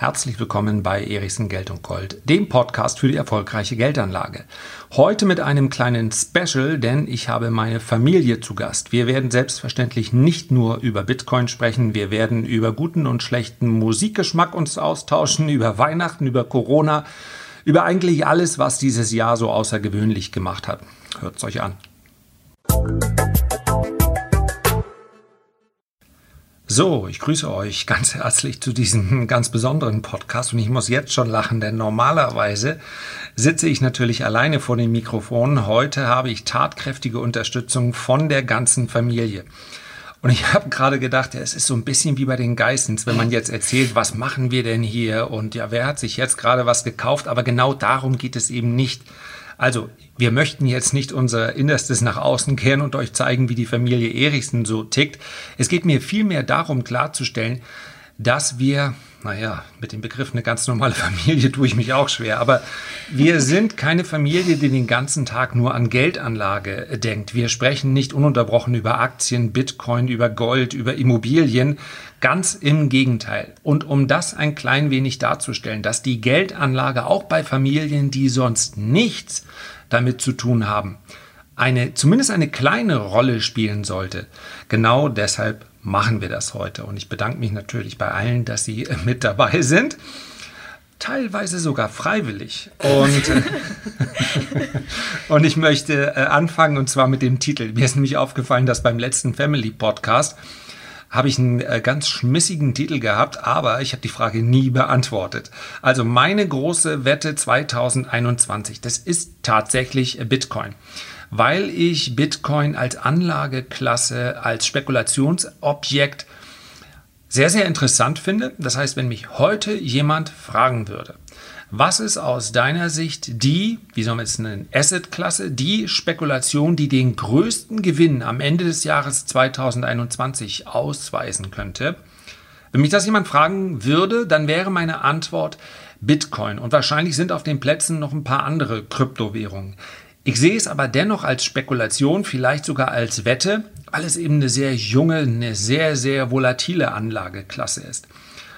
Herzlich willkommen bei Erichsen Geld und Gold, dem Podcast für die erfolgreiche Geldanlage. Heute mit einem kleinen Special, denn ich habe meine Familie zu Gast. Wir werden selbstverständlich nicht nur über Bitcoin sprechen, wir werden über guten und schlechten Musikgeschmack uns austauschen, über Weihnachten, über Corona, über eigentlich alles, was dieses Jahr so außergewöhnlich gemacht hat. Hört es euch an. So, ich grüße euch ganz herzlich zu diesem ganz besonderen Podcast und ich muss jetzt schon lachen, denn normalerweise sitze ich natürlich alleine vor dem Mikrofon. Heute habe ich tatkräftige Unterstützung von der ganzen Familie. Und ich habe gerade gedacht, es ist so ein bisschen wie bei den Geissens, wenn man jetzt erzählt, was machen wir denn hier und ja, wer hat sich jetzt gerade was gekauft, aber genau darum geht es eben nicht. Also, wir möchten jetzt nicht unser Innerstes nach außen kehren und euch zeigen, wie die Familie Erichsen so tickt. Es geht mir vielmehr darum klarzustellen, dass wir, naja, mit dem Begriff eine ganz normale Familie tue ich mich auch schwer, aber wir sind keine Familie, die den ganzen Tag nur an Geldanlage denkt. Wir sprechen nicht ununterbrochen über Aktien, Bitcoin, über Gold, über Immobilien. Ganz im Gegenteil. Und um das ein klein wenig darzustellen, dass die Geldanlage auch bei Familien, die sonst nichts damit zu tun haben, eine, zumindest eine kleine Rolle spielen sollte. Genau deshalb machen wir das heute. Und ich bedanke mich natürlich bei allen, dass Sie mit dabei sind. Teilweise sogar freiwillig. Und, und ich möchte äh, anfangen und zwar mit dem Titel. Mir ist nämlich aufgefallen, dass beim letzten Family Podcast habe ich einen äh, ganz schmissigen Titel gehabt, aber ich habe die Frage nie beantwortet. Also meine große Wette 2021, das ist tatsächlich Bitcoin weil ich Bitcoin als Anlageklasse, als Spekulationsobjekt sehr, sehr interessant finde. Das heißt, wenn mich heute jemand fragen würde, was ist aus deiner Sicht die, wie soll man es nennen, Asset-Klasse, die Spekulation, die den größten Gewinn am Ende des Jahres 2021 ausweisen könnte? Wenn mich das jemand fragen würde, dann wäre meine Antwort Bitcoin. Und wahrscheinlich sind auf den Plätzen noch ein paar andere Kryptowährungen. Ich sehe es aber dennoch als Spekulation, vielleicht sogar als Wette, weil es eben eine sehr junge, eine sehr, sehr volatile Anlageklasse ist.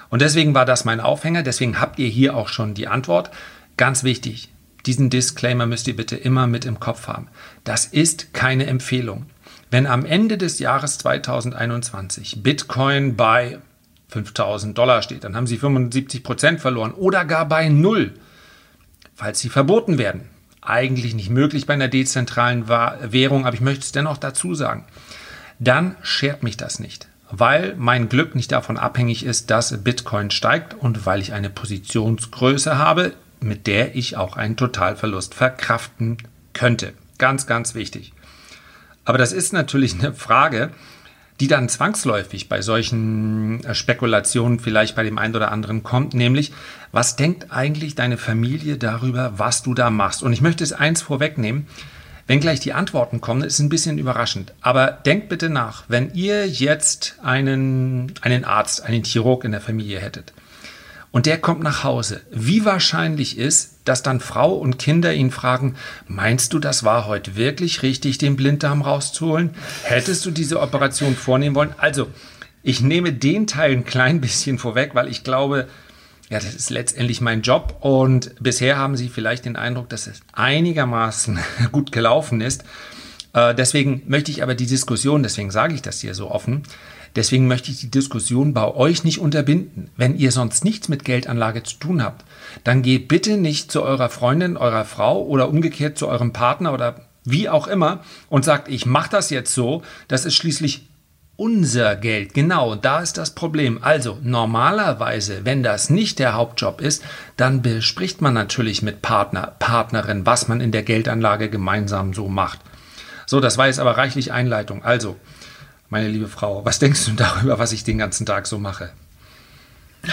Und deswegen war das mein Aufhänger, deswegen habt ihr hier auch schon die Antwort. Ganz wichtig, diesen Disclaimer müsst ihr bitte immer mit im Kopf haben. Das ist keine Empfehlung. Wenn am Ende des Jahres 2021 Bitcoin bei 5000 Dollar steht, dann haben sie 75 Prozent verloren oder gar bei Null, falls sie verboten werden. Eigentlich nicht möglich bei einer dezentralen Währung, aber ich möchte es dennoch dazu sagen. Dann schert mich das nicht weil mein Glück nicht davon abhängig ist, dass Bitcoin steigt und weil ich eine Positionsgröße habe, mit der ich auch einen Totalverlust verkraften könnte. Ganz, ganz wichtig. Aber das ist natürlich eine Frage, die dann zwangsläufig bei solchen äh, Spekulationen vielleicht bei dem einen oder anderen kommt, nämlich, was denkt eigentlich deine Familie darüber, was du da machst? Und ich möchte es eins vorwegnehmen, wenn gleich die Antworten kommen, ist ein bisschen überraschend. Aber denkt bitte nach, wenn ihr jetzt einen, einen Arzt, einen Chirurg in der Familie hättet und der kommt nach Hause, wie wahrscheinlich ist, dass dann Frau und Kinder ihn fragen, meinst du, das war heute wirklich richtig, den Blinddarm rauszuholen? Hättest du diese Operation vornehmen wollen? Also, ich nehme den Teil ein klein bisschen vorweg, weil ich glaube, ja, das ist letztendlich mein Job und bisher haben Sie vielleicht den Eindruck, dass es einigermaßen gut gelaufen ist. Äh, deswegen möchte ich aber die Diskussion, deswegen sage ich das hier so offen, deswegen möchte ich die Diskussion bei euch nicht unterbinden. Wenn ihr sonst nichts mit Geldanlage zu tun habt, dann geht bitte nicht zu eurer Freundin, eurer Frau oder umgekehrt zu eurem Partner oder wie auch immer und sagt, ich mache das jetzt so, das ist schließlich unser Geld. Genau, da ist das Problem. Also normalerweise, wenn das nicht der Hauptjob ist, dann bespricht man natürlich mit Partner, Partnerin, was man in der Geldanlage gemeinsam so macht. So, das war jetzt aber reichlich Einleitung. Also, meine liebe Frau, was denkst du darüber, was ich den ganzen Tag so mache?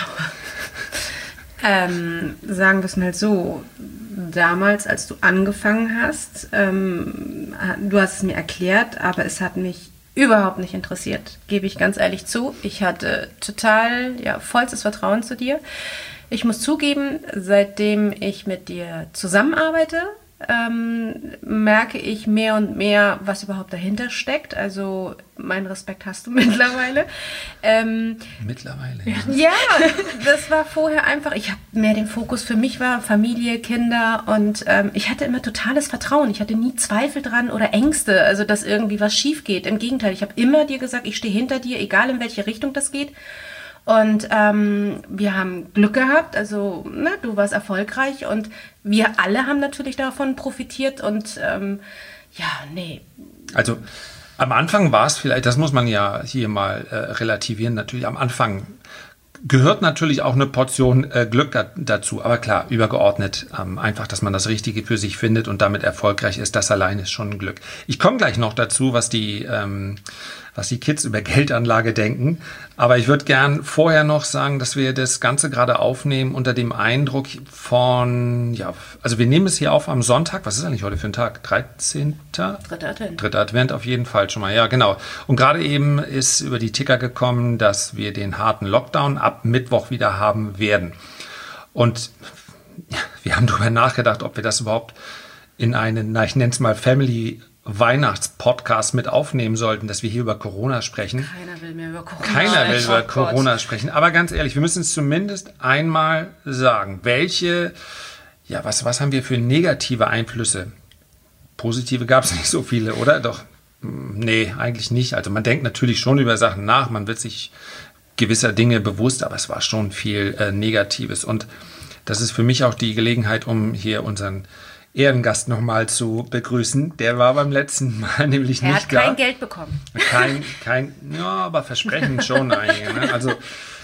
Ähm, sagen wir es mal so. Damals, als du angefangen hast, ähm, du hast es mir erklärt, aber es hat mich überhaupt nicht interessiert, gebe ich ganz ehrlich zu. Ich hatte total, ja, vollstes Vertrauen zu dir. Ich muss zugeben, seitdem ich mit dir zusammenarbeite, ähm, merke ich mehr und mehr, was überhaupt dahinter steckt. Also meinen Respekt hast du mittlerweile. Ähm, mittlerweile. Ja. ja, das war vorher einfach. Ich habe mehr den Fokus für mich war Familie, Kinder und ähm, ich hatte immer totales Vertrauen. Ich hatte nie Zweifel dran oder Ängste, also dass irgendwie was schief geht. Im Gegenteil, ich habe immer dir gesagt, ich stehe hinter dir, egal in welche Richtung das geht. Und ähm, wir haben Glück gehabt, also ne, du warst erfolgreich und wir alle haben natürlich davon profitiert und ähm, ja, nee. Also am Anfang war es vielleicht, das muss man ja hier mal äh, relativieren, natürlich am Anfang gehört natürlich auch eine Portion äh, Glück da, dazu. Aber klar, übergeordnet ähm, einfach, dass man das Richtige für sich findet und damit erfolgreich ist, das allein ist schon ein Glück. Ich komme gleich noch dazu, was die ähm, was die Kids über Geldanlage denken. Aber ich würde gern vorher noch sagen, dass wir das Ganze gerade aufnehmen unter dem Eindruck von, ja, also wir nehmen es hier auf am Sonntag. Was ist eigentlich heute für ein Tag? 13. Dritter Advent. Dritter Advent auf jeden Fall schon mal. Ja, genau. Und gerade eben ist über die Ticker gekommen, dass wir den harten Lockdown ab Mittwoch wieder haben werden. Und wir haben darüber nachgedacht, ob wir das überhaupt in einen, na, ich nenne es mal Family Weihnachtspodcast mit aufnehmen sollten, dass wir hier über Corona sprechen. Keiner will mehr über Corona Keiner will über oh Corona sprechen. Aber ganz ehrlich, wir müssen es zumindest einmal sagen. Welche, ja, was, was haben wir für negative Einflüsse? Positive gab es nicht so viele, oder? Doch, nee, eigentlich nicht. Also man denkt natürlich schon über Sachen nach, man wird sich gewisser Dinge bewusst, aber es war schon viel äh, Negatives. Und das ist für mich auch die Gelegenheit, um hier unseren Ehrengast nochmal zu begrüßen. Der war beim letzten Mal nämlich er nicht da. Er hat kein Geld bekommen. Kein, kein, ja, aber Versprechen schon einige. Ne? Also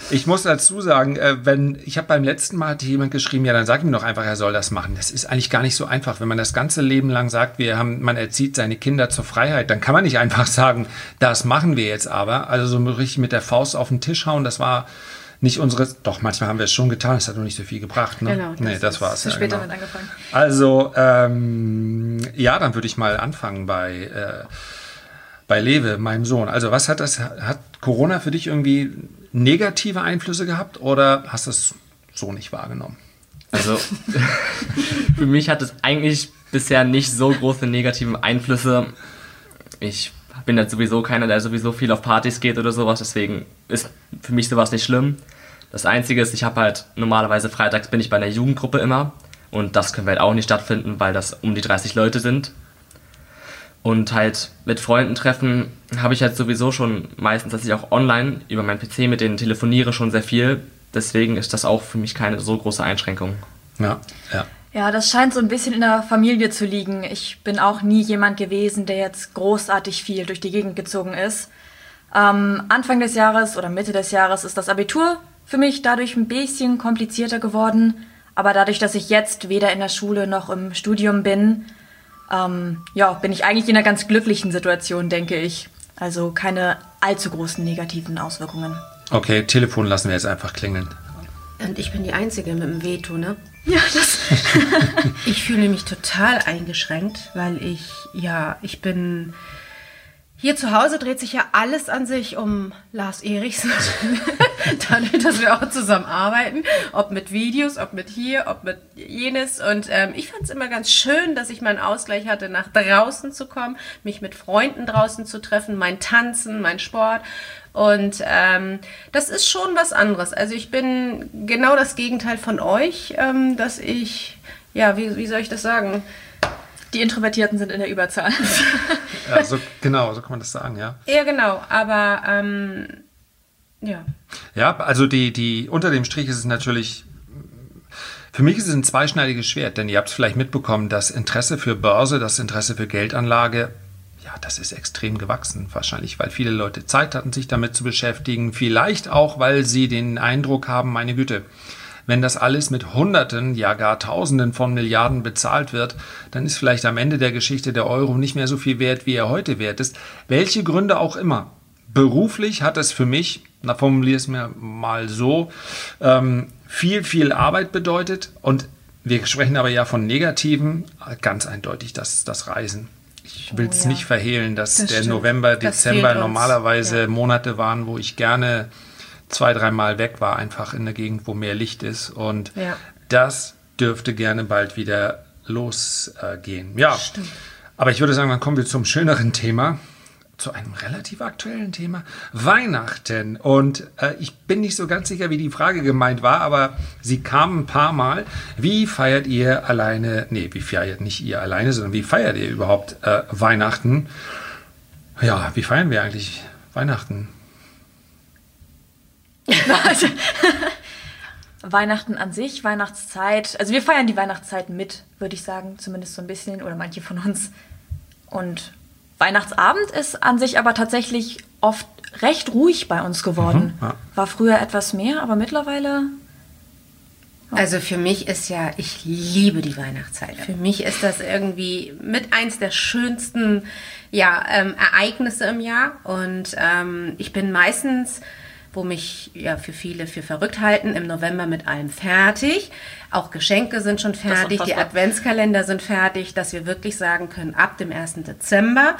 ich muss dazu sagen, äh, wenn ich habe beim letzten Mal hatte jemand geschrieben, ja, dann sag ihm doch einfach, er soll das machen. Das ist eigentlich gar nicht so einfach, wenn man das ganze Leben lang sagt, wir haben, man erzieht seine Kinder zur Freiheit, dann kann man nicht einfach sagen, das machen wir jetzt aber. Also so richtig mit der Faust auf den Tisch hauen, das war nicht unsere, doch manchmal haben wir es schon getan, es hat noch nicht so viel gebracht. Ne? Genau, das, nee, das war es. Ja, später genau. angefangen. Also, ähm, ja, dann würde ich mal anfangen bei, äh, bei Lewe, meinem Sohn. Also, was hat das, hat Corona für dich irgendwie negative Einflüsse gehabt oder hast du es so nicht wahrgenommen? Also, für mich hat es eigentlich bisher nicht so große negative Einflüsse. Ich bin jetzt sowieso keiner, der sowieso viel auf Partys geht oder sowas, deswegen ist für mich sowas nicht schlimm. Das Einzige ist, ich habe halt normalerweise freitags bin ich bei einer Jugendgruppe immer und das können wir halt auch nicht stattfinden, weil das um die 30 Leute sind. Und halt mit Freunden treffen habe ich halt sowieso schon meistens, dass ich auch online über meinen PC mit denen telefoniere, schon sehr viel. Deswegen ist das auch für mich keine so große Einschränkung. Ja, ja. Ja, das scheint so ein bisschen in der Familie zu liegen. Ich bin auch nie jemand gewesen, der jetzt großartig viel durch die Gegend gezogen ist. Ähm, Anfang des Jahres oder Mitte des Jahres ist das Abitur für mich dadurch ein bisschen komplizierter geworden. Aber dadurch, dass ich jetzt weder in der Schule noch im Studium bin, ähm, ja, bin ich eigentlich in einer ganz glücklichen Situation, denke ich. Also keine allzu großen negativen Auswirkungen. Okay, Telefon lassen wir jetzt einfach klingeln. Und ich bin die Einzige mit dem Veto, ne? Ja, das. ich fühle mich total eingeschränkt, weil ich, ja, ich bin. Hier zu Hause dreht sich ja alles an sich um Lars Erichsen. Dadurch, dass wir auch zusammen arbeiten, ob mit Videos, ob mit hier, ob mit jenes. Und ähm, ich fand es immer ganz schön, dass ich meinen Ausgleich hatte, nach draußen zu kommen, mich mit Freunden draußen zu treffen, mein Tanzen, mein Sport. Und ähm, das ist schon was anderes. Also ich bin genau das Gegenteil von euch, ähm, dass ich, ja, wie, wie soll ich das sagen? Die Introvertierten sind in der Überzahl. ja, so, genau, so kann man das sagen, ja. Ja, genau, aber ähm, ja. Ja, also die, die, unter dem Strich ist es natürlich für mich ist es ein zweischneidiges Schwert, denn ihr habt es vielleicht mitbekommen, das Interesse für Börse, das Interesse für Geldanlage ja, das ist extrem gewachsen. Wahrscheinlich, weil viele Leute Zeit hatten, sich damit zu beschäftigen. Vielleicht auch, weil sie den Eindruck haben, meine Güte, wenn das alles mit Hunderten, ja gar Tausenden von Milliarden bezahlt wird, dann ist vielleicht am Ende der Geschichte der Euro nicht mehr so viel wert, wie er heute wert ist. Welche Gründe auch immer. Beruflich hat es für mich, na formuliere es mir mal so, ähm, viel, viel Arbeit bedeutet und wir sprechen aber ja von negativen, ganz eindeutig das, das Reisen ich will es oh, ja. nicht verhehlen, dass das der stimmt. November, Dezember normalerweise ja. Monate waren, wo ich gerne zwei, dreimal weg war, einfach in der Gegend, wo mehr Licht ist. Und ja. das dürfte gerne bald wieder losgehen. ja, aber ich würde sagen, dann kommen wir zum schöneren Thema zu einem relativ aktuellen Thema. Weihnachten. Und äh, ich bin nicht so ganz sicher, wie die Frage gemeint war, aber sie kam ein paar Mal. Wie feiert ihr alleine, nee, wie feiert nicht ihr alleine, sondern wie feiert ihr überhaupt äh, Weihnachten? Ja, wie feiern wir eigentlich Weihnachten? Weihnachten an sich, Weihnachtszeit. Also wir feiern die Weihnachtszeit mit, würde ich sagen, zumindest so ein bisschen oder manche von uns. Und Weihnachtsabend ist an sich aber tatsächlich oft recht ruhig bei uns geworden. Mhm, ja. War früher etwas mehr, aber mittlerweile Also für mich ist ja, ich liebe die Weihnachtszeit. Für mich ist das irgendwie mit eins der schönsten ja, ähm, Ereignisse im Jahr. Und ähm, ich bin meistens, wo mich ja für viele für verrückt halten, im November mit allem fertig. Auch Geschenke sind schon fertig, die. Adventskalender sind fertig, dass wir wirklich sagen können, ab dem 1. Dezember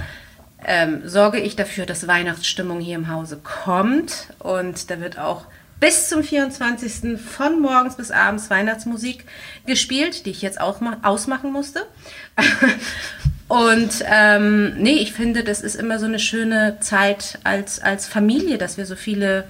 ähm, sorge ich dafür, dass Weihnachtsstimmung hier im Hause kommt. Und da wird auch bis zum 24. von morgens bis abends Weihnachtsmusik gespielt, die ich jetzt auch ma- ausmachen musste. Und ähm, nee, ich finde, das ist immer so eine schöne Zeit als, als Familie, dass wir so viele,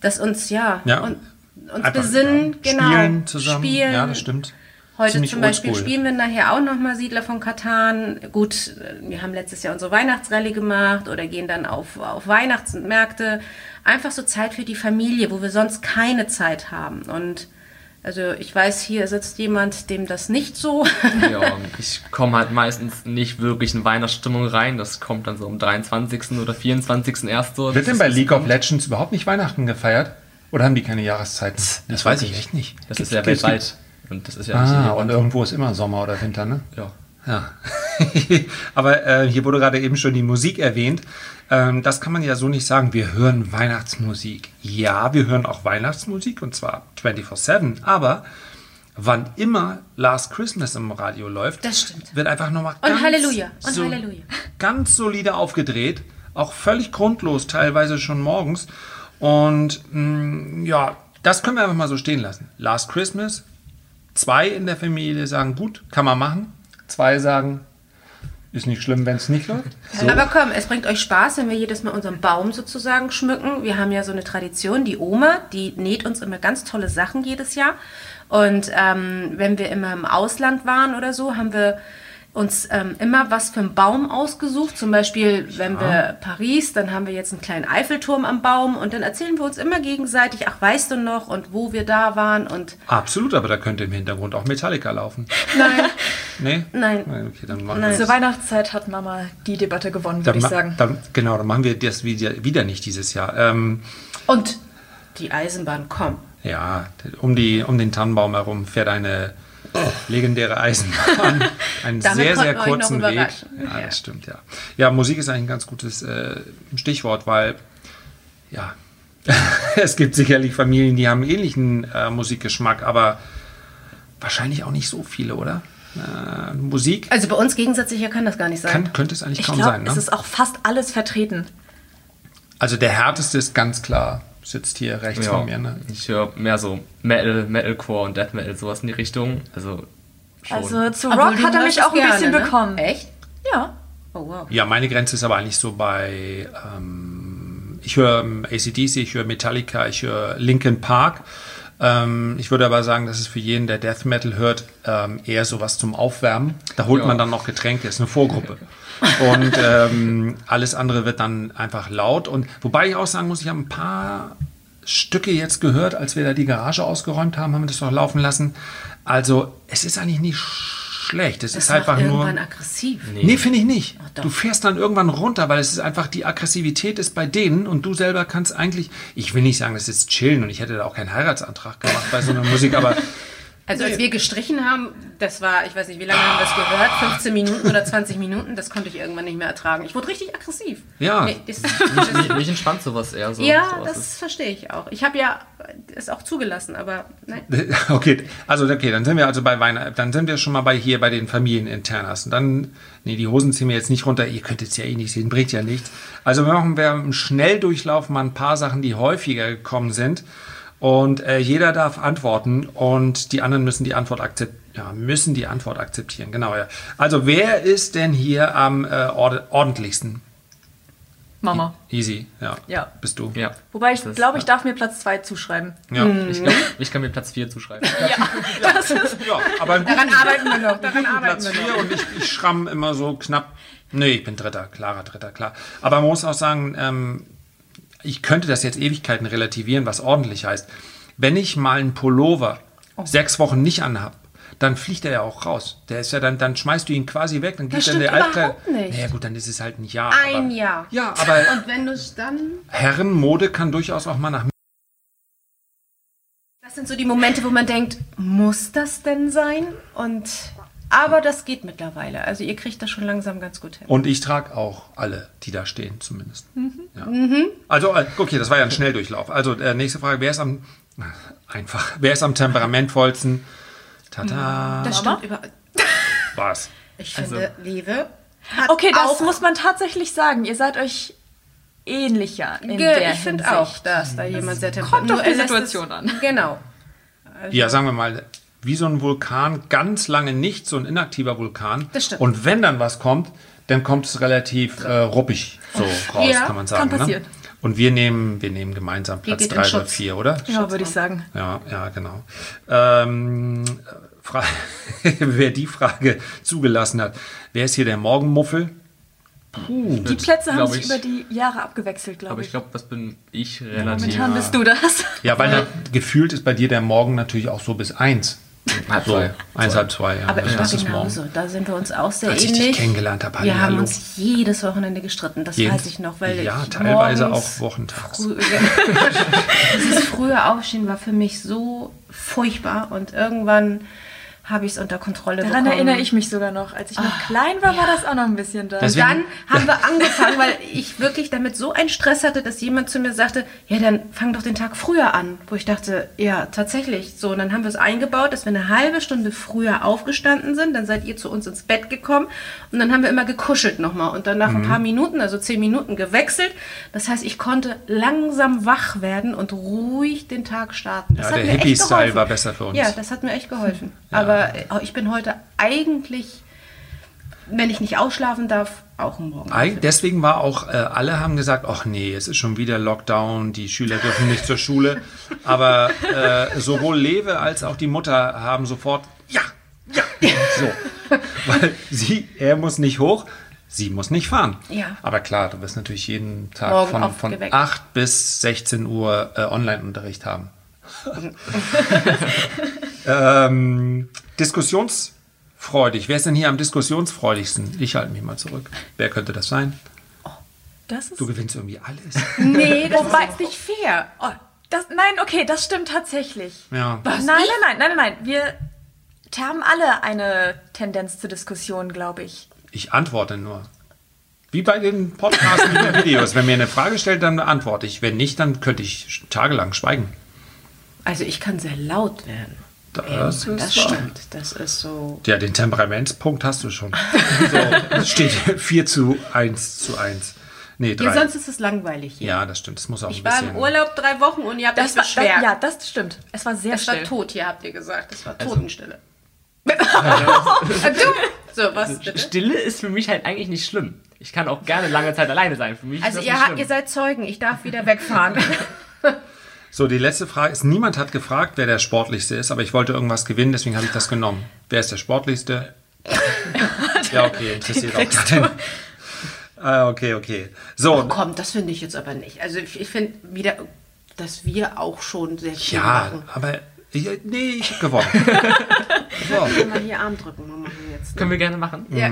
dass uns ja, Ja. und, uns Einfach, besinnen, ja, genau. Spielen zusammen. Spielen. Ja, das stimmt. Heute Ziemlich zum Beispiel oldschool. spielen wir nachher auch nochmal Siedler von Katan. Gut, wir haben letztes Jahr unsere Weihnachtsrallye gemacht oder gehen dann auf, auf Weihnachtsmärkte. Einfach so Zeit für die Familie, wo wir sonst keine Zeit haben. Und also ich weiß, hier sitzt jemand, dem das nicht so. Ja, ich komme halt meistens nicht wirklich in Weihnachtsstimmung rein. Das kommt dann so am 23. oder 24. erst so. Wird denn Das bei League of Legends überhaupt nicht Weihnachten gefeiert? Oder haben die keine Jahreszeiten? Das weiß ich echt nicht. Das Gibt's- ist ja weltweit. Und das ist ja nicht Ah, und irgendwo ist immer Sommer oder Winter, ne? Ja. Ja. Aber äh, hier wurde gerade eben schon die Musik erwähnt. Ähm, das kann man ja so nicht sagen. Wir hören Weihnachtsmusik. Ja, wir hören auch Weihnachtsmusik und zwar 24-7. Aber wann immer Last Christmas im Radio läuft, wird einfach nochmal Und ganz, Halleluja. Und so, Halleluja. ganz solide aufgedreht. Auch völlig grundlos, teilweise schon morgens. Und mh, ja, das können wir einfach mal so stehen lassen. Last Christmas, Zwei in der Familie sagen, gut, kann man machen. Zwei sagen, ist nicht schlimm, wenn es nicht läuft. So. Aber komm, es bringt euch Spaß, wenn wir jedes Mal unseren Baum sozusagen schmücken. Wir haben ja so eine Tradition, die Oma, die näht uns immer ganz tolle Sachen jedes Jahr. Und ähm, wenn wir immer im Ausland waren oder so, haben wir uns ähm, immer was für einen Baum ausgesucht. Zum Beispiel, wenn wir Paris, dann haben wir jetzt einen kleinen Eiffelturm am Baum und dann erzählen wir uns immer gegenseitig, ach, weißt du noch und wo wir da waren und Absolut, aber da könnte im Hintergrund auch Metallica laufen. nein, Nee? Nein. Okay, dann machen Nein. zur Weihnachtszeit hat Mama die Debatte gewonnen, würde ich sagen. Dann, genau, dann machen wir das wieder, wieder nicht dieses Jahr. Ähm, und die Eisenbahn kommt. ja, um, die, um den Tannenbaum herum fährt eine legendäre Eisenbahn. Einen sehr, sehr kurzen Weg. Ja, Ja. das stimmt, ja. Ja, Musik ist eigentlich ein ganz gutes äh, Stichwort, weil, ja, es gibt sicherlich Familien, die haben ähnlichen äh, Musikgeschmack, aber wahrscheinlich auch nicht so viele, oder? Äh, Musik Also bei uns gegensätzlicher kann das gar nicht sein. kann, könnte es eigentlich Ich kaum glaube, sein. Ne? es ist auch fast alles vertreten. Also der härteste ist ganz klar, sitzt hier rechts Ja, von mir. Ne? Ich höre mehr so Metal, Metalcore und Death Metal, sowas in die Richtung. Also schon. Also zu Rock hat er mich auch ein bisschen ne? bekommen. Echt? Ja. Oh wow. Ja, meine Grenze ist aber eigentlich so bei, ähm, ich höre ähm, ACDC, ich höre Metallica, ich höre Linkin Park. Ähm, ich würde aber sagen, das ist für jeden, der Death Metal hört, ähm, eher sowas zum Aufwärmen. Da holt Ja. man dann noch Getränke, ist eine Vorgruppe. Und ähm, alles andere wird dann einfach laut. Und wobei ich auch sagen muss, ich habe ein paar Stücke jetzt gehört, als wir da die Garage ausgeräumt haben, haben wir das doch laufen lassen. Also es ist eigentlich nicht schlecht. Es Das ist einfach nur. irgendwann aggressiv. Nee, finde ich nicht. Ach, du fährst dann irgendwann runter, weil es ist einfach, die Aggressivität ist bei denen und du selber kannst eigentlich, ich will nicht sagen, das ist chillen und ich hätte da auch keinen Heiratsantrag gemacht bei so einer Musik, aber Also als wir gestrichen haben, das war, ich weiß nicht, wie lange haben wir das gehört? 15 Minuten oder 20 Minuten, das konnte ich irgendwann nicht mehr ertragen. Ich wurde richtig aggressiv. Ja. Nee, das, mich, mich entspannt sowas eher so. ja, sowas das ist- verstehe ich auch. Ich habe ja es auch zugelassen, aber nein. okay, also okay, dann sind wir also bei Weihnachten, dann sind wir schon mal bei hier bei den Familieninternas. Und dann, nee, die Hosen ziehen wir jetzt nicht runter, ihr könnt es ja eh nicht sehen, bringt ja nichts. Also machen wir im Schnelldurchlauf mal ein paar Sachen, die häufiger gekommen sind. Und äh, jeder darf antworten und die anderen müssen die Antwort akzept Ja, müssen die Antwort akzeptieren, genau. Ja. Also wer ist denn hier am äh, ord ordentlichsten? Mama. Easy, ja. Ja. Bist du? Ja. Wobei ich glaube, ich darf mir Platz 2 zuschreiben. Ja. Ich, glaub, ich kann mir Platz 4 zuschreiben. Das ist ja aber Daran arbeiten wir noch. Daran arbeiten Platz wir 4 noch. und ich, ich schramm immer so knapp. Nee, ich bin Dritter, klarer Dritter, klar. Aber man muss auch sagen, ähm, ich könnte das jetzt Ewigkeiten relativieren, was ordentlich heißt. Wenn ich mal einen Pullover sechs Wochen nicht anhab, dann fliegt er ja auch raus. Der ist ja dann, dann schmeißt du ihn quasi weg, dann geht dann der Altkleid. überhaupt nicht. Naja gut, dann ist es halt ein Jahr. Ein aber, Jahr. Ja, aber Und wenn du es dann. Herrenmode kann durchaus auch mal nach Das sind so die Momente, wo man denkt, muss das denn sein? Und. Aber das geht mittlerweile. Also ihr kriegt das schon langsam ganz gut hin. Und ich trage auch alle, die da stehen, zumindest. Mhm. Ja. Also, äh, okay, das war ja ein Schnelldurchlauf. Also, äh, nächste Frage: Wer ist am. Einfach. Wer ist am temperamentvollsten? Tata. Das stimmt über. Was? Ich finde, Lewe hat Okay, das auch, muss man tatsächlich sagen. Ihr seid euch ähnlicher in Ge- der Ich finde auch, dass da jemand sehr kommt auf die Situation es, an. Genau. Ja, sagen wir mal, wie so ein Vulkan, ganz lange nicht, so ein inaktiver Vulkan. Das stimmt. Und wenn dann was kommt, dann kommt es relativ äh, ruppig so raus, Ja, kann man sagen. kann passieren. Ne? Und wir nehmen, wir nehmen gemeinsam Platz geht in 3 oder Schutz. 4, oder? Ja, würde ich sagen. Ja, ja, genau. Ähm, Fra wer die Frage zugelassen hat, wer ist hier der Morgenmuffel? Die Plätze haben sich ich. über die Jahre abgewechselt, glaube Aber ich. ich glaube, das bin ich relativ. Momentan bist du das. Ja, weil da, gefühlt ist bei dir der Morgen natürlich auch so bis eins. Halb So, zwei. eins, halb zwei, ja. Aber ich war das ist morgen. genauso. Da sind wir uns auch sehr Als ich dich ähnlich. kennengelernt habe, wir haben hallo. uns jedes Wochenende gestritten. Das Jeden- weiß ich noch, weil ja, ich teilweise morgens auch wochentags. Dieses frühe Aufstehen war für mich so furchtbar und irgendwann habe ich es unter Kontrolle Daran bekommen. erinnere ich mich sogar noch. Als ich noch klein war, war das auch noch ein bisschen da. Und dann haben wir angefangen, weil ich wirklich damit so einen Stress hatte, dass jemand zu mir sagte, ja, dann fang doch den Tag früher an. Wo ich dachte, ja, tatsächlich. So, und dann haben wir es eingebaut, dass wir eine halbe Stunde früher aufgestanden sind. Dann seid ihr zu uns ins Bett gekommen und dann haben wir immer gekuschelt nochmal. Und dann nach Mhm. ein paar Minuten, also zehn Minuten gewechselt. Das heißt, ich konnte langsam wach werden und ruhig den Tag starten. Das Ja, hat der Hippie-Style war besser für uns. Ja, das hat mir echt geholfen. Aber äh, ich bin heute eigentlich, wenn ich nicht ausschlafen darf, auch Morgen. Eig- Deswegen war auch, äh, alle haben gesagt, ach nee, es ist schon wieder Lockdown, die Schüler dürfen nicht zur Schule. Aber äh, sowohl Lewe als auch die Mutter haben sofort, ja, ja, so. Weil sie, er muss nicht hoch, sie muss nicht fahren. Ja. Aber klar, du wirst natürlich jeden Tag Morgen von, von geweckt. 8 bis 16 Uhr äh, Online-Unterricht haben. Ähm, diskussionsfreudig. Wer ist denn hier am diskussionsfreudigsten? Ich halte mich mal zurück. Wer könnte das sein? das ist Du gewinnst irgendwie alles. Nee, das ist jetzt nicht fair. Oh, das, nein, okay, das stimmt tatsächlich. Ja. Nein, nein, nein, nein, nein, nein. Wir haben alle eine Tendenz zur Diskussion, glaube ich. Ich antworte nur. Wie bei den Podcasts mit den Videos. Wenn mir eine Frage stellt, dann antworte ich. Wenn nicht, dann könnte ich tagelang schweigen. Also ich kann sehr laut werden. Das ist das stimmt. Das ist so. Ja, den Temperamentspunkt hast du schon. So, es steht 4 zu 1 zu 1. Nee, 3. Ja, sonst ist es langweilig hier. ja, das stimmt. Das muss auch Ich ein war bisschen. im Urlaub drei Wochen und ihr habt Das war, beschwert. das, ja, das stimmt. Es war sehr es war still. tot hier, habt ihr gesagt. Es Also- war Totenstille. du? So, was bitte? Stille ist für mich halt eigentlich nicht schlimm. Ich kann auch gerne lange Zeit alleine sein. Für mich Also ist das ihr, nicht habt, schlimm. ihr seid Zeugen. Ich darf wieder wegfahren. So, die letzte Frage ist: Niemand hat gefragt, wer der Sportlichste ist, aber ich wollte irgendwas gewinnen, deswegen habe ich das genommen. Wer ist der Sportlichste? ja, okay, interessiert auch keinen. Ah, okay, okay. So, Komm, das finde ich jetzt aber nicht. Also ich, ich finde wieder, dass wir auch schon sehr viel ja, machen. aber ich, nee, ich habe gewonnen. so. Mal hier Arm drücken. Wir machen jetzt. Ne? Können wir gerne machen. Ja.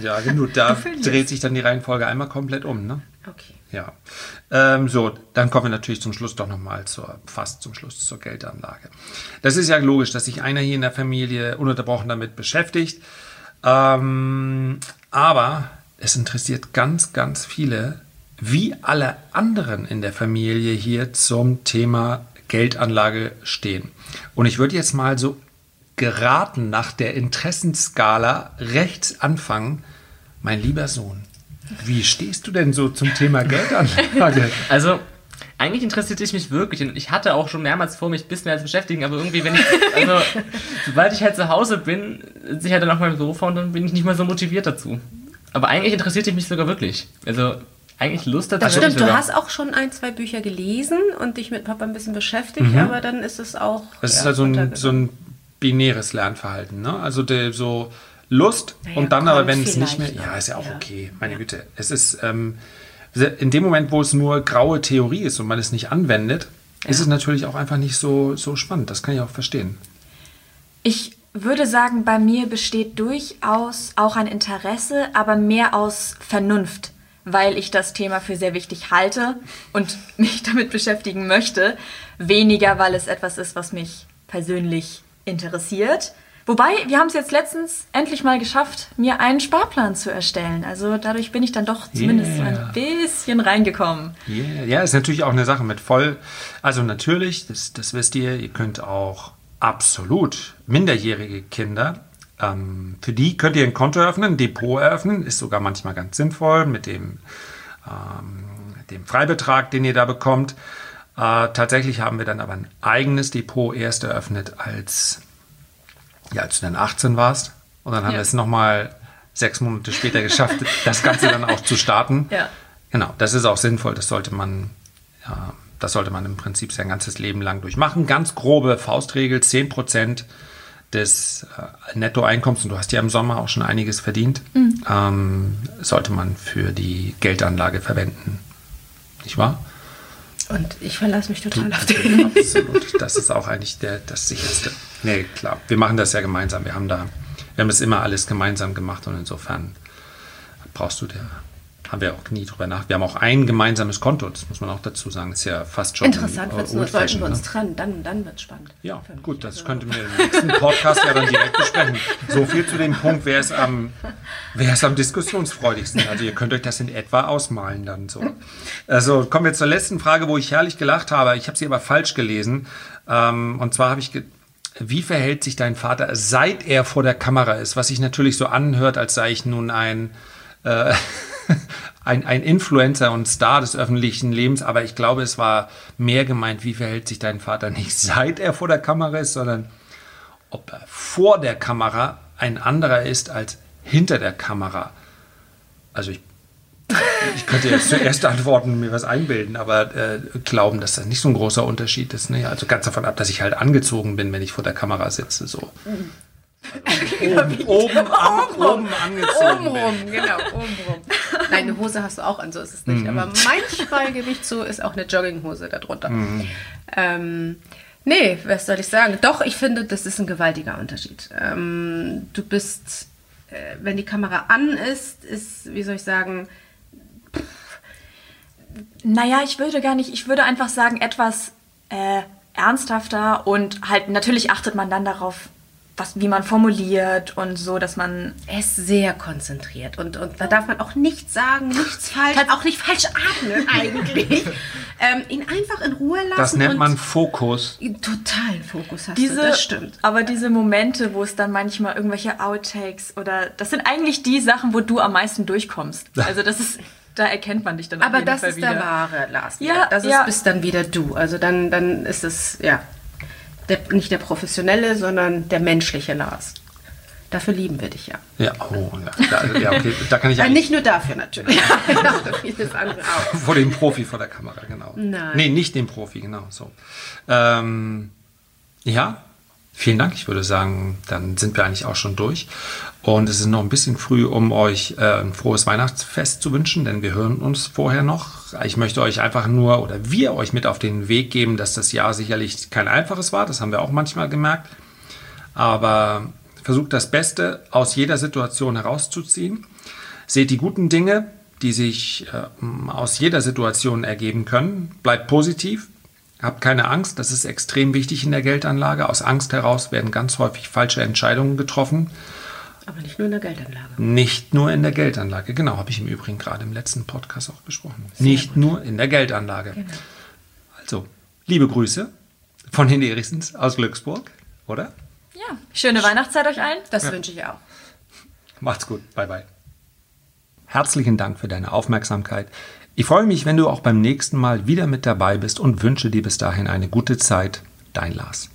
Ja, genug. Da dreht sich dann die Reihenfolge einmal komplett um, ne? Okay. Ja. Ähm, so, dann kommen wir natürlich zum Schluss doch nochmal zur, fast zum Schluss zur Geldanlage. Das ist ja logisch, dass sich einer hier in der Familie ununterbrochen damit beschäftigt. Ähm, aber es interessiert ganz, ganz viele, wie alle anderen in der Familie hier zum Thema Geldanlage stehen. Und ich würde jetzt mal so geraten nach der Interessenskala rechts anfangen. Mein lieber Sohn, wie stehst du denn so zum Thema Geldanlage? Also, eigentlich interessiert es mich wirklich. Und ich hatte auch schon mehrmals vor, mich ein bisschen mehr zu beschäftigen, aber irgendwie, wenn ich, also, sobald ich halt zu Hause bin, sitze ich halt dann auf meinem Sofa und dann bin ich nicht mehr so motiviert dazu. Aber eigentlich interessiert es mich sogar wirklich. Also, eigentlich Lust dazu. Das ich stimmt, du hast auch schon ein, zwei Bücher gelesen und dich mit Papa ein bisschen beschäftigt, aber dann ist es auch. Das ist ja, halt so ein, runtergegangen. so ein binäres Lernverhalten. Ne? Also der, so Lust Naja, und dann aber, wenn es nicht mehr. Ja, ist ja auch Ja. okay. Meine Güte. Es ist ähm, in dem Moment, wo es nur graue Theorie ist und man es nicht anwendet, ist es natürlich auch einfach nicht so, so spannend. Das kann ich auch verstehen. Ich würde sagen, bei mir besteht durchaus auch ein Interesse, aber mehr aus Vernunft, weil ich das Thema für sehr wichtig halte und mich damit beschäftigen möchte. Weniger, weil es etwas ist, was mich persönlich interessiert. Wobei, wir haben es jetzt letztens endlich mal geschafft, mir einen Sparplan zu erstellen. Also dadurch bin ich dann doch zumindest Yeah. ein bisschen reingekommen. Yeah. Ja, ist natürlich auch eine Sache mit voll. Also natürlich, das, das wisst ihr, ihr könnt auch absolut minderjährige Kinder, ähm, für die könnt ihr ein Konto eröffnen, ein Depot eröffnen, ist sogar manchmal ganz sinnvoll mit dem, ähm, dem Freibetrag, den ihr da bekommt. Äh, tatsächlich haben wir dann aber ein eigenes Depot erst eröffnet, als, ja, als du dann 18 warst. Und dann haben Ja. wir es nochmal sechs Monate später geschafft, das Ganze dann auch zu starten. Ja. Genau, das ist auch sinnvoll. Das sollte man, ja, das sollte man im Prinzip sein ganzes Leben lang durchmachen. Ganz grobe Faustregel: 10% des äh, Nettoeinkommens, und du hast ja im Sommer auch schon einiges verdient, ähm, sollte man für die Geldanlage verwenden. Nicht wahr? Und ich verlasse mich total auf den. Absolut. Das ist auch eigentlich der, das sicherste. Nee, klar. Wir machen das ja gemeinsam. Wir haben da, wir haben das immer alles gemeinsam gemacht und insofern brauchst du der, haben wir auch nie drüber nach. Wir haben auch ein gemeinsames Konto, das muss man auch dazu sagen. Das ist ja fast schon. Interessant äh, wird's nur, sollten wir uns ne? trennen, dann, dann wird es spannend. Ja, gut, das Also- könnte mir im nächsten Podcast ja dann direkt besprechen. So viel zu dem Punkt, wer ist am, wer ist am diskussionsfreudigsten. Also ihr könnt euch das in etwa ausmalen dann so. Also kommen wir zur letzten Frage, wo ich herrlich gelacht habe. Ich habe sie aber falsch gelesen. Ähm, und zwar habe ich, wie verhält sich dein Vater, seit er vor der Kamera ist? Was sich natürlich so anhört, als sei ich nun ein äh, ein, ein Influencer und Star des öffentlichen Lebens, aber ich glaube, es war mehr gemeint, wie verhält sich dein Vater nicht seit er vor der Kamera ist, sondern ob er vor der Kamera ein anderer ist als hinter der Kamera. Also ich, ich könnte jetzt zuerst antworten, mir was einbilden, aber äh, glauben, dass das nicht so ein großer Unterschied ist. Ne? Also ganz davon ab, dass ich halt angezogen bin, wenn ich vor der Kamera sitze. So. oben, oben, an, oben angezogen bin. Obenrum, genau, obenrum. Nein, eine Hose hast du auch an, so ist es nicht. Aber manchmal gebe ich zu, ist auch eine Jogginghose darunter. Ähm, nee, was soll ich sagen? Doch, ich finde, das ist ein gewaltiger Unterschied. Ähm, du bist, äh, wenn die Kamera an ist, ist, wie soll ich sagen, Naja, ich würde gar nicht, ich würde einfach sagen, etwas äh, ernsthafter und halt natürlich achtet man dann darauf, was, wie man formuliert und so, dass man. er ist sehr konzentriert. Und, und da darf man auch nichts sagen, nichts falsch, auch nicht falsch atmen eigentlich. ähm, ihn einfach in Ruhe lassen. Das nennt und man Fokus. Totalen Fokus hast Diese, du, das stimmt. Aber diese Momente, wo es dann manchmal irgendwelche Outtakes oder das sind eigentlich die Sachen, wo du am meisten durchkommst. Also das ist, da erkennt man dich dann auf Aber jeden das Fall ist wieder. der wahre Lars. Ja, das ist, ja. bist dann wieder du. Also dann, dann ist es, ja, der, nicht der professionelle, sondern der menschliche Lars. Dafür lieben wir dich ja. Ja, oh, ja, da, ja okay, da kann ich eigentlich nicht nur dafür natürlich. ja, für vieles andere auch. vor dem Profi vor der Kamera, genau. Nein. Nee, nicht dem Profi, genau so. Ähm, ja, vielen Dank. Ich würde sagen, dann sind wir eigentlich auch schon durch. Und es ist noch ein bisschen früh, um euch äh, ein frohes Weihnachtsfest zu wünschen, denn wir hören uns vorher noch. Ich möchte euch einfach nur oder wir euch mit auf den Weg geben, dass das Jahr sicherlich kein einfaches war. Das haben wir auch manchmal gemerkt. Aber versucht das Beste aus jeder Situation herauszuziehen. Seht die guten Dinge, die sich äh, aus jeder Situation ergeben können. Bleibt positiv. Habt keine Angst. Das ist extrem wichtig in der Geldanlage. Aus Angst heraus werden ganz häufig falsche Entscheidungen getroffen. Aber nicht nur in der Geldanlage. Nicht nur in der Geldanlage. Genau, habe ich im Übrigen gerade im letzten Podcast auch besprochen. Nicht nur in der Geldanlage. Also, liebe Grüße von den Erichsens aus Glücksburg, oder? Ja, schöne Weihnachtszeit euch allen. Das wünsche ich auch. Macht's gut. Bye bye. Herzlichen Dank für deine Aufmerksamkeit. Ich freue mich, wenn du auch beim nächsten Mal wieder mit dabei bist und wünsche dir bis dahin eine gute Zeit. Dein Lars.